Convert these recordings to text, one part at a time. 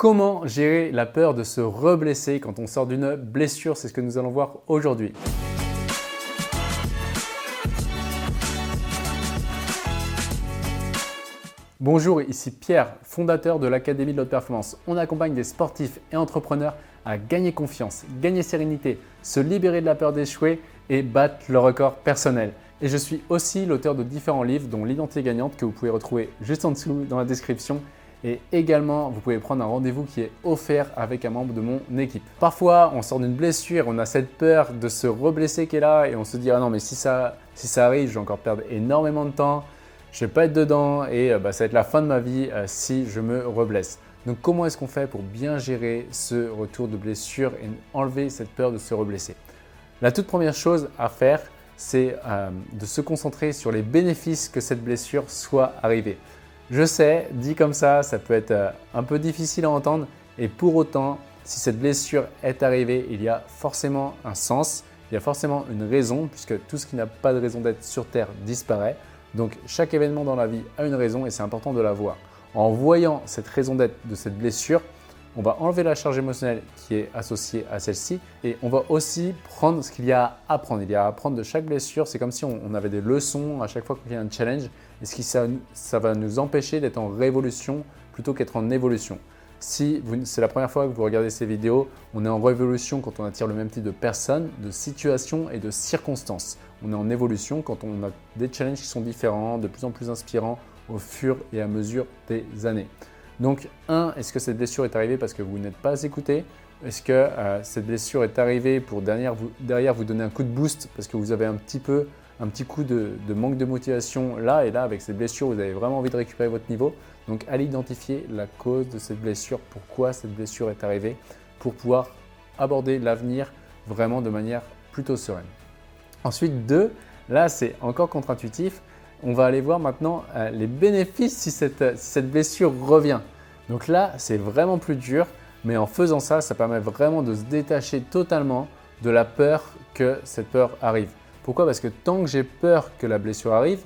Comment gérer la peur de se reblesser quand on sort d'une blessure? C'est ce que nous allons voir aujourd'hui. Bonjour, ici Pierre, fondateur de l'Académie de l'Haute Performance. On accompagne des sportifs et entrepreneurs à gagner confiance, gagner sérénité, se libérer de la peur d'échouer et battre le record personnel. Et je suis aussi l'auteur de différents livres, dont L'identité gagnante, que vous pouvez retrouver juste en dessous dans la description, et également, vous pouvez prendre un rendez-vous qui est offert avec un membre de mon équipe. Parfois, on sort d'une blessure, on a cette peur de se reblesser qui est là et on se dit ah non mais si ça, si ça arrive, je vais encore perdre énormément de temps, je vais pas être dedans et euh, bah, ça va être la fin de ma vie euh, si je me reblesse. Donc comment est-ce qu'on fait pour bien gérer ce retour de blessure et enlever cette peur de se reblesser? La toute première chose à faire, c'est euh, de se concentrer sur les bénéfices que cette blessure soit arrivée. Je sais, dit comme ça, ça peut être euh, un peu difficile à entendre et pour autant, si cette blessure est arrivée, il y a forcément un sens, il y a forcément une raison puisque tout ce qui n'a pas de raison d'être sur Terre disparaît. Donc chaque événement dans la vie a une raison et c'est important de la voir. En voyant cette raison d'être de cette blessure, on va enlever la charge émotionnelle qui est associée à celle-ci et on va aussi prendre ce qu'il y a à apprendre. Il y a à apprendre de chaque blessure. C'est comme si on, avait des leçons à chaque fois qu'il y a un challenge et ce qui ça, va nous empêcher d'être en révolution plutôt qu'être en évolution. Si c'est la première fois que vous regardez ces vidéos, on est en révolution quand on attire le même type de personnes, de situations et de circonstances. On est en évolution quand on a des challenges qui sont différents, de plus en plus inspirants au fur et à mesure des années. Donc, un, est-ce que cette blessure est arrivée parce que vous n'êtes pas écouté? Est-ce que euh, cette blessure est arrivée pour derrière vous, donner un coup de boost parce que vous avez un petit peu un petit coup de, manque de motivation là et là? Avec cette blessure, vous avez vraiment envie de récupérer votre niveau. Donc allez identifier la cause de cette blessure, pourquoi cette blessure est arrivée, pour pouvoir aborder l'avenir vraiment de manière plutôt sereine. Ensuite, deux, là c'est encore contre-intuitif, on va aller voir maintenant euh, les bénéfices si cette, blessure revient. Donc là, c'est vraiment plus dur, mais en faisant ça, ça permet vraiment de se détacher totalement de la peur que cette peur arrive. Pourquoi? Parce que tant que j'ai peur que la blessure arrive,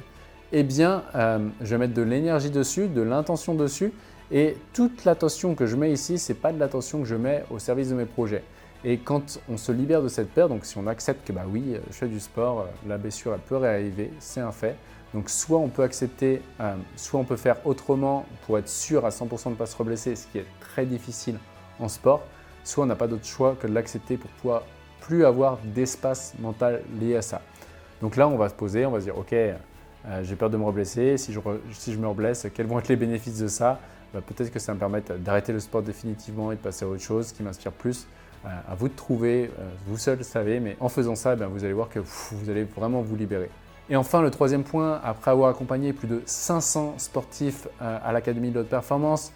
eh bien, euh, je vais mettre de l'énergie dessus, de l'intention dessus, et toute l'attention que je mets ici, ce n'est pas de l'attention que je mets au service de mes projets. Et quand on se libère de cette peur, donc si on accepte que bah oui, je fais du sport, la blessure peut réarriver, c'est un fait, donc soit on peut accepter, euh, soit on peut faire autrement pour être sûr à 100% de ne pas se reblesser, ce qui est très difficile en sport, soit on n'a pas d'autre choix que de l'accepter pour pouvoir plus avoir d'espace mental lié à ça. Donc là, on va se poser, on va se dire, ok, euh, j'ai peur de me reblesser, si je, me reblesse, quels vont être les bénéfices de ça? Bah, Peut-être que ça me permettre d'arrêter le sport définitivement et de passer à autre chose qui m'inspire plus. Euh, à vous de trouver, vous seul le savez, mais en faisant ça, eh vous allez voir que vous allez vraiment vous libérer. Et enfin, le troisième point, après avoir accompagné plus de 500 sportifs euh, à l'Académie de haute performance,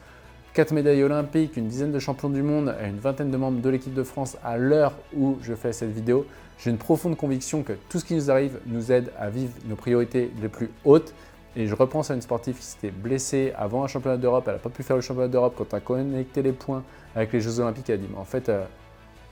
4 médailles olympiques, une dizaine de champions du monde et une vingtaine de membres de l'équipe de France à l'heure où je fais cette vidéo, j'ai une profonde conviction que tout ce qui nous arrive nous aide à vivre nos priorités les plus hautes. Et je repense à une sportive qui s'était blessée avant un championnat d'Europe, elle n'a pas pu faire le championnat d'Europe quand on a connecté les points avec les Jeux Olympiques, elle a dit en fait, euh,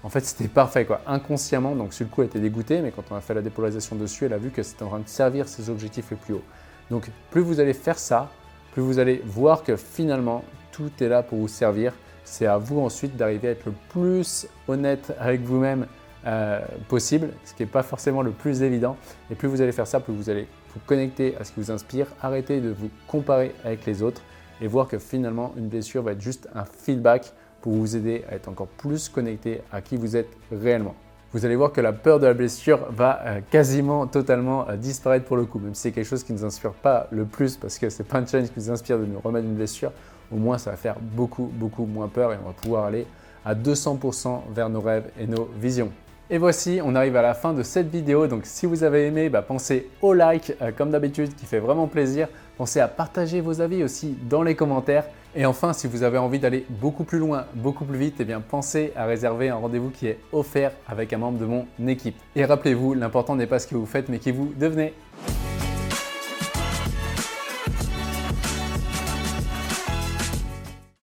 en fait, c'était parfait, quoi. Inconsciemment, donc sur le coup, elle était dégoûtée, mais quand on a fait la dépolarisation dessus, elle a vu que c'était en train de servir ses objectifs les plus hauts. Donc, plus vous allez faire ça, plus vous allez voir que finalement, tout est là pour vous servir. C'est à vous ensuite d'arriver à être le plus honnête avec vous-même euh, possible, ce qui n'est pas forcément le plus évident. Et plus vous allez faire ça, plus vous allez vous connecter à ce qui vous inspire, arrêter de vous comparer avec les autres et voir que finalement, une blessure va être juste un feedback pour vous aider à être encore plus connecté à qui vous êtes réellement. Vous allez voir que la peur de la blessure va euh, quasiment totalement euh, disparaître pour le coup, même si c'est quelque chose qui ne nous inspire pas le plus parce que c'est pas un challenge qui nous inspire de nous remettre une blessure, au moins ça va faire beaucoup beaucoup moins peur et on va pouvoir aller à 200% vers nos rêves et nos visions. Et voici, on arrive à la fin de cette vidéo. Donc si vous avez aimé, bah, pensez au like euh, comme d'habitude qui fait vraiment plaisir. Pensez à partager vos avis aussi dans les commentaires. Et enfin, si vous avez envie d'aller beaucoup plus loin, beaucoup plus vite, eh bien pensez à réserver un rendez-vous qui est offert avec un membre de mon équipe. Et rappelez-vous, l'important n'est pas ce que vous faites, mais qui vous devenez.